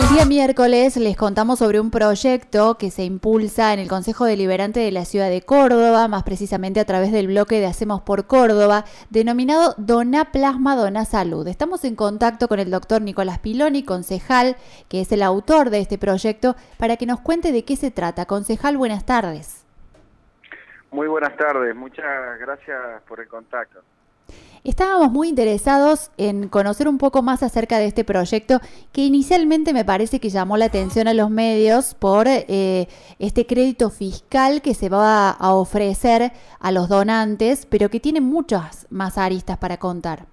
El día miércoles les contamos sobre un proyecto que se impulsa en el Consejo Deliberante de la Ciudad de Córdoba, más precisamente a través del bloque de Hacemos por Córdoba, denominado Dona Plasma, Dona Salud. Estamos en contacto con el doctor Nicolás Piloni, concejal, que es el autor de este proyecto, para que nos cuente de qué se trata. Concejal, buenas tardes. Muy buenas tardes, muchas gracias por el contacto. Estábamos muy interesados en conocer un poco más acerca de este proyecto que inicialmente me parece que llamó la atención a los medios por eh, este crédito fiscal que se va a ofrecer a los donantes, pero que tiene muchas más aristas para contar.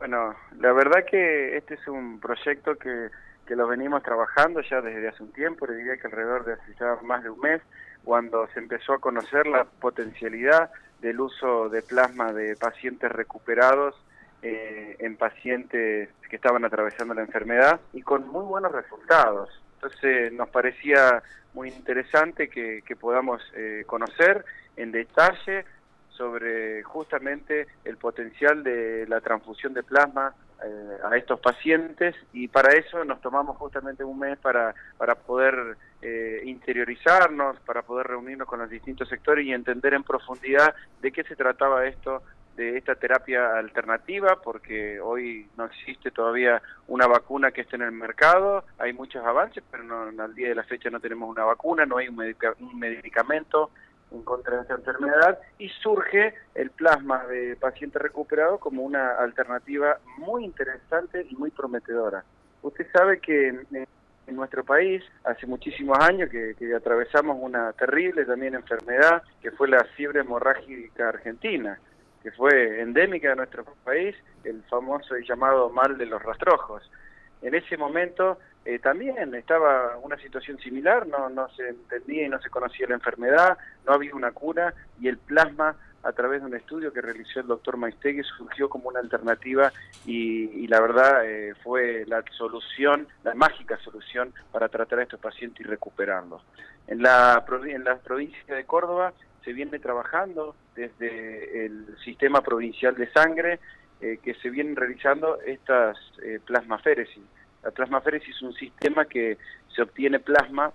Bueno, la verdad que este es un proyecto que, que lo venimos trabajando ya desde hace un tiempo, le diría que alrededor de hace ya más de un mes, cuando se empezó a conocer la potencialidad del uso de plasma de pacientes recuperados eh, en pacientes que estaban atravesando la enfermedad y con muy buenos resultados. Entonces nos parecía muy interesante que, podamos eh, conocer en detalle sobre justamente el potencial de la transfusión de plasma eh, a estos pacientes y para eso nos tomamos justamente un mes para, para poder eh, interiorizarnos, para poder reunirnos con los distintos sectores y entender en profundidad de qué se trataba esto de esta terapia alternativa, porque hoy no existe todavía una vacuna que esté en el mercado, hay muchos avances, pero no, al día de la fecha no tenemos una vacuna, no hay un, medicamento. en contra de esta enfermedad y surge el plasma de paciente recuperado como una alternativa muy interesante y muy prometedora. Usted sabe que en, nuestro país hace muchísimos años que, atravesamos una terrible también enfermedad que fue la fiebre hemorrágica argentina, que fue endémica de nuestro país, el famoso y llamado mal de los rastrojos. En ese momento eh, también estaba una situación similar, no, no se entendía y no se conocía la enfermedad, no había una cura y el plasma a través de un estudio que realizó el doctor Maistegui surgió como una alternativa y, la verdad eh, fue la solución, la mágica solución para tratar a estos pacientes y recuperarlos. En la, en la provincia de Córdoba se viene trabajando desde el sistema provincial de sangre eh, que se vienen realizando estas plasmaféresis la plasmaféresis es un sistema que se obtiene plasma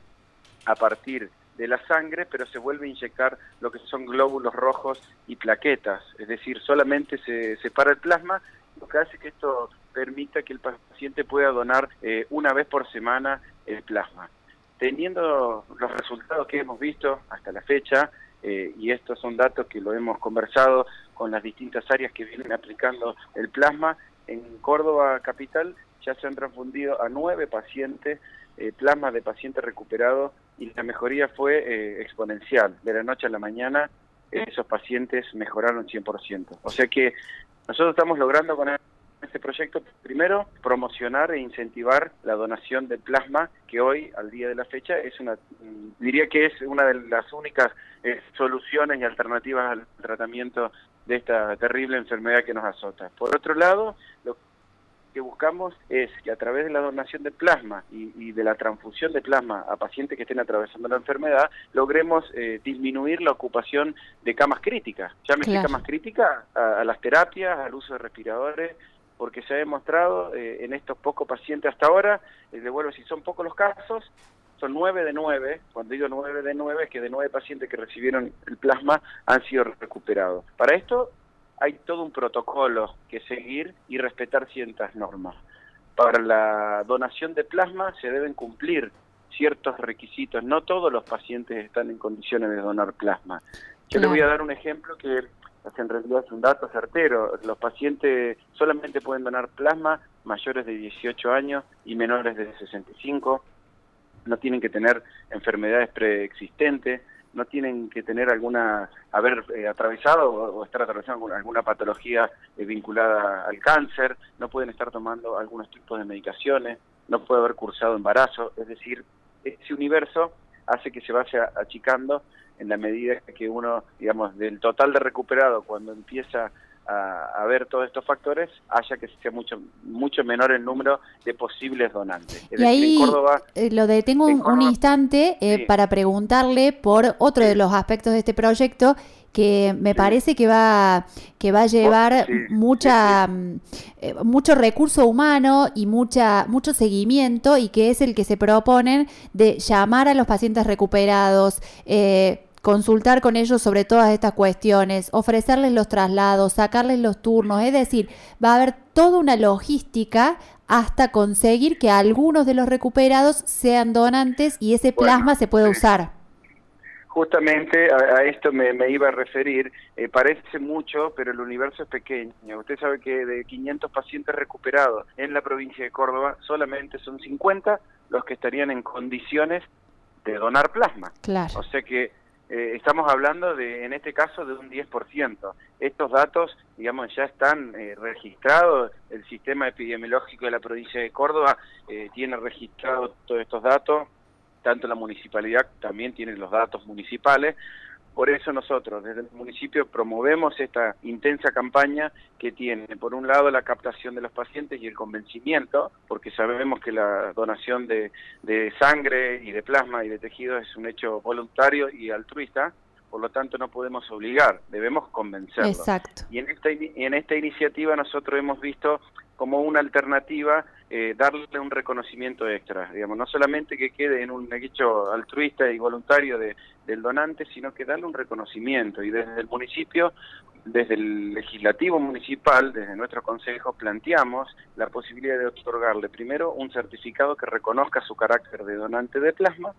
a partir de la sangre, pero se vuelve a inyectar lo que son glóbulos rojos y plaquetas, es decir, solamente se separa el plasma, lo que hace que esto permita que el paciente pueda donar eh, una vez por semana el plasma. Teniendo los resultados que hemos visto hasta la fecha, eh, y estos son datos que lo hemos conversado con las distintas áreas que vienen aplicando el plasma, en Córdoba Capital ya se han transfundido a nueve pacientes eh, plasmas de pacientes recuperados y la mejoría fue eh, exponencial. De la noche a la mañana esos pacientes mejoraron 100%. O sea que nosotros estamos logrando con este proyecto, primero, promocionar e incentivar la donación de plasma, que hoy, al día de la fecha, es una, diría que es una de las únicas eh, soluciones y alternativas al tratamiento de esta terrible enfermedad que nos azota. Por otro lado, lo que buscamos es que a través de la donación de plasma y, de la transfusión de plasma a pacientes que estén atravesando la enfermedad, logremos eh, disminuir la ocupación de camas críticas. Llámese claro. camas críticas a, las terapias, al uso de respiradores, porque se ha demostrado eh, en estos pocos pacientes hasta ahora, les eh, devuelvo si son pocos los casos, son nueve de nueve, cuando digo nueve de nueve, es que de nueve pacientes que recibieron el plasma han sido recuperados. Para esto hay todo un protocolo que seguir y respetar ciertas normas. Para la donación de plasma se deben cumplir ciertos requisitos. No todos los pacientes están en condiciones de donar plasma. Yo le voy a dar un ejemplo que en realidad es un dato certero. Los pacientes solamente pueden donar plasma mayores de 18 años y menores de 65. No tienen que tener enfermedades preexistentes no tienen que tener alguna, haber eh, atravesado o, estar atravesando alguna, patología eh, vinculada al cáncer, no pueden estar tomando algunos tipos de medicaciones, no puede haber cursado embarazo, es decir, ese universo hace que se vaya achicando en la medida que uno, digamos, del total de recuperado, cuando empieza a, ver todos estos factores, haya que sea mucho mucho menor el número de posibles donantes. y ahí eh, lo detengo un, instante eh, para preguntarle por otro de los aspectos de este proyecto que me parece que va que va a llevar mucha eh, mucho recurso humano y mucha mucho seguimiento y que es el que se proponen de llamar a los pacientes recuperados eh, consultar con ellos sobre todas estas cuestiones, ofrecerles los traslados, sacarles los turnos, es decir, va a haber toda una logística hasta conseguir que algunos de los recuperados sean donantes y ese plasma se pueda usar. Justamente a, esto me, iba a referir, eh, parece mucho, pero el universo es pequeño. Usted sabe que de 500 pacientes recuperados en la provincia de Córdoba, solamente son 50 los que estarían en condiciones de donar plasma. Claro. O sea que eh, estamos hablando de, en este caso, de un 10%. Estos datos, digamos, ya están eh, registrados. El sistema epidemiológico de la provincia de Córdoba eh, tiene registrado todos estos datos. Tanto la municipalidad también tiene los datos municipales. Por eso nosotros desde el municipio promovemos esta intensa campaña que tiene, por un lado, la captación de los pacientes y el convencimiento, porque sabemos que la donación de, sangre y de plasma y de tejido es un hecho voluntario y altruista, por lo tanto no podemos obligar, debemos convencerlos. Exacto. Y en esta, en esta iniciativa nosotros hemos visto como una alternativa eh, darle un reconocimiento extra, digamos, no solamente que quede en un hecho altruista y voluntario de, del donante, sino que darle un reconocimiento. Y desde el municipio, desde el legislativo municipal, desde nuestro consejo, planteamos la posibilidad de otorgarle primero un certificado que reconozca su carácter de donante de plasma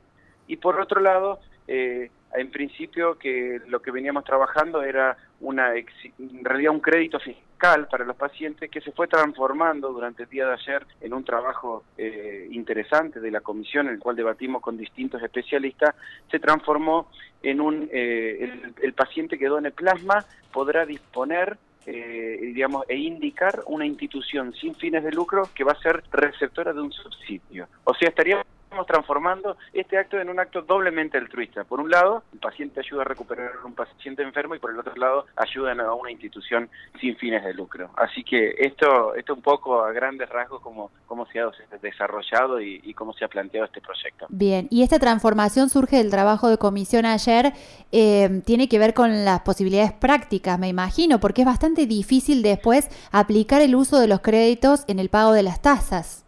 y por otro lado, eh, en principio que lo que veníamos trabajando era una en realidad un crédito fiscal para los pacientes que se fue transformando durante el día de ayer en un trabajo eh, interesante de la comisión en el cual debatimos con distintos especialistas se transformó en un eh, el, paciente que done plasma podrá disponer eh, digamos, e indicar una institución sin fines de lucro que va a ser receptora de un subsidio. O sea, estaríamos estamos transformando este acto en un acto doblemente altruista. Por un lado, el paciente ayuda a recuperar a un paciente enfermo y por el otro lado, ayuda a una institución sin fines de lucro. Así que esto, esto un poco a grandes rasgos cómo, cómo se ha desarrollado y, cómo se ha planteado este proyecto. Bien, y esta transformación surge del trabajo de comisión ayer, eh, tiene que ver con las posibilidades prácticas, me imagino, porque es bastante difícil después aplicar el uso de los créditos en el pago de las tasas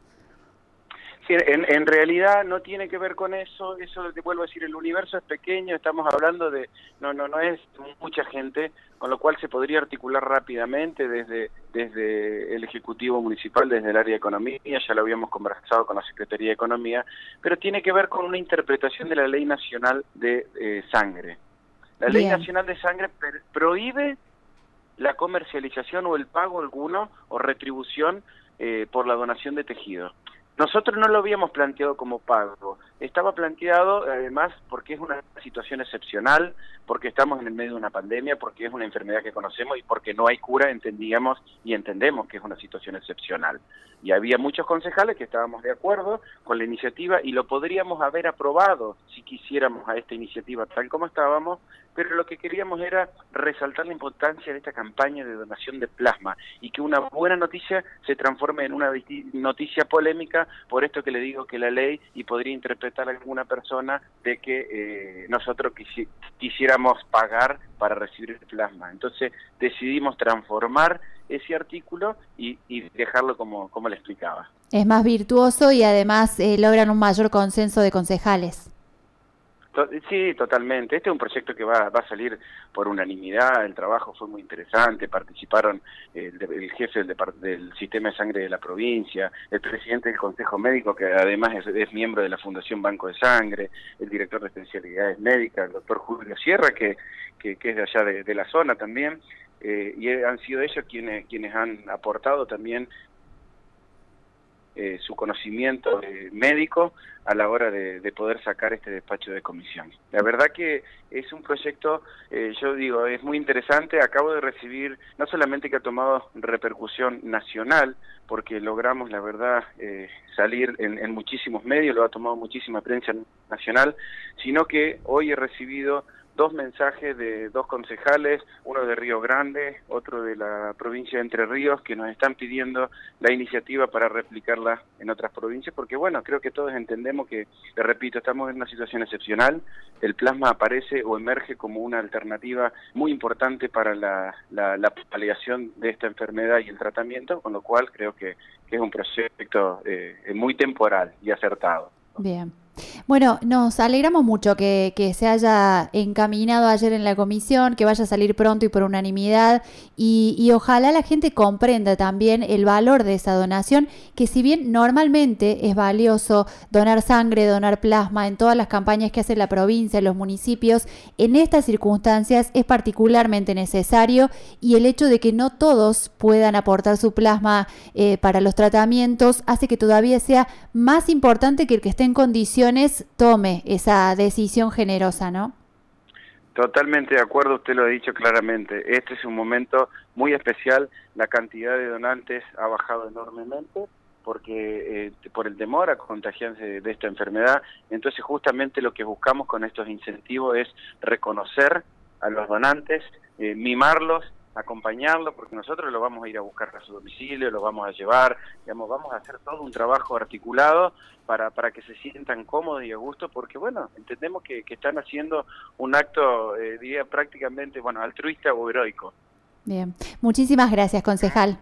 en, realidad no tiene que ver con eso, eso te vuelvo a decir, el universo es pequeño, estamos hablando de, no, no, no es mucha gente, con lo cual se podría articular rápidamente desde, desde el Ejecutivo Municipal, desde el área de Economía, ya lo habíamos conversado con la Secretaría de Economía, pero tiene que ver con una interpretación de la Ley Nacional de eh, Sangre. La Ley Nacional de Sangre prohíbe la comercialización o el pago alguno o retribución eh, por la donación de tejido. Nosotros no lo habíamos planteado como pago, estaba planteado además porque es una situación excepcional, porque estamos en el medio de una pandemia, porque es una enfermedad que conocemos y porque no hay cura, entendíamos y entendemos que es una situación excepcional. Y había muchos concejales que estábamos de acuerdo con la iniciativa y lo podríamos haber aprobado si quisiéramos a esta iniciativa tal como estábamos, pero lo que queríamos era resaltar la importancia de esta campaña de donación de plasma y que una buena noticia se transforme en una noticia polémica, por esto que le digo que la ley y podría interpretar alguna persona de que eh, nosotros quisiéramos pagar para recibir plasma. Entonces decidimos transformar ese artículo y, dejarlo como, como le explicaba. Es más virtuoso y además eh, logran un mayor consenso de concejales. Sí, totalmente. Este es un proyecto que va, va a salir por unanimidad. El trabajo fue muy interesante. Participaron el, jefe del, del, sistema de sangre de la provincia, el presidente del Consejo Médico, que además es, miembro de la Fundación Banco de Sangre, el director de especialidades médicas, el doctor Julio Sierra, que, que, es de allá de, la zona también. Eh, y han sido ellos quienes, quienes han aportado también eh, su conocimiento eh, médico a la hora de, poder sacar este despacho de comisión. La verdad que es un proyecto, eh, yo digo, es muy interesante. Acabo de recibir, no solamente que ha tomado repercusión nacional, porque logramos, la verdad, salir en, en, muchísimos medios, lo ha tomado muchísima prensa nacional, sino que hoy he recibido dos mensajes de dos concejales, uno de Río Grande, otro de la provincia de Entre Ríos, que nos están pidiendo la iniciativa para replicarla en otras provincias, porque bueno, creo que todos entendemos que, le repito, estamos en una situación excepcional, el plasma aparece o emerge como una alternativa muy importante para la, la, paliación de esta enfermedad y el tratamiento, con lo cual creo que, es un proyecto eh, muy temporal y acertado. Bien. Bueno, nos alegramos mucho que, se haya encaminado ayer en la comisión, que vaya a salir pronto y por unanimidad. Y, ojalá la gente comprenda también el valor de esa donación, que si bien normalmente es valioso donar sangre, donar plasma en todas las campañas que hace la provincia, los municipios, en estas circunstancias es particularmente necesario y el hecho de que no todos puedan aportar su plasma eh, para los tratamientos hace que todavía sea más importante que el que esté en condiciones tome esa decisión generosa, ¿no? Totalmente de acuerdo, usted lo ha dicho claramente. Este es un momento muy especial. La cantidad de donantes ha bajado enormemente porque eh, por el temor a contagiarse de esta enfermedad. Entonces, justamente lo que buscamos con estos incentivos es reconocer a los donantes, eh, mimarlos acompañarlo, porque nosotros lo vamos a ir a buscar a su domicilio, lo vamos a llevar, digamos, vamos a hacer todo un trabajo articulado para, para que se sientan cómodos y a gusto, porque bueno, entendemos que, están haciendo un acto, eh, diría prácticamente, bueno, altruista o heroico. Bien, muchísimas gracias, concejal.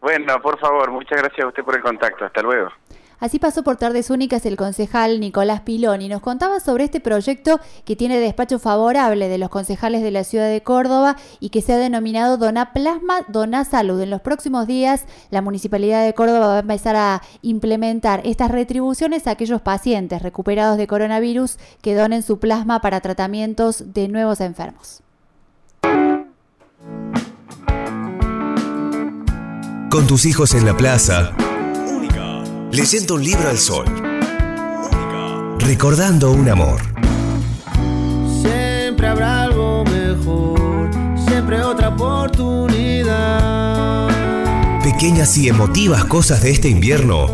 Bueno, por favor, muchas gracias a usted por el contacto. Hasta luego. Así pasó por Tardes Únicas el concejal Nicolás Pilón y nos contaba sobre este proyecto que tiene despacho favorable de los concejales de la ciudad de Córdoba y que se ha denominado Dona Plasma, Dona Salud. En los próximos días la Municipalidad de Córdoba va a empezar a implementar estas retribuciones a aquellos pacientes recuperados de coronavirus que donen su plasma para tratamientos de nuevos enfermos. Con tus hijos en la plaza leyendo un libro al sol, recordando un amor. Siempre habrá algo mejor, siempre otra oportunidad. Pequeñas y emotivas cosas de este invierno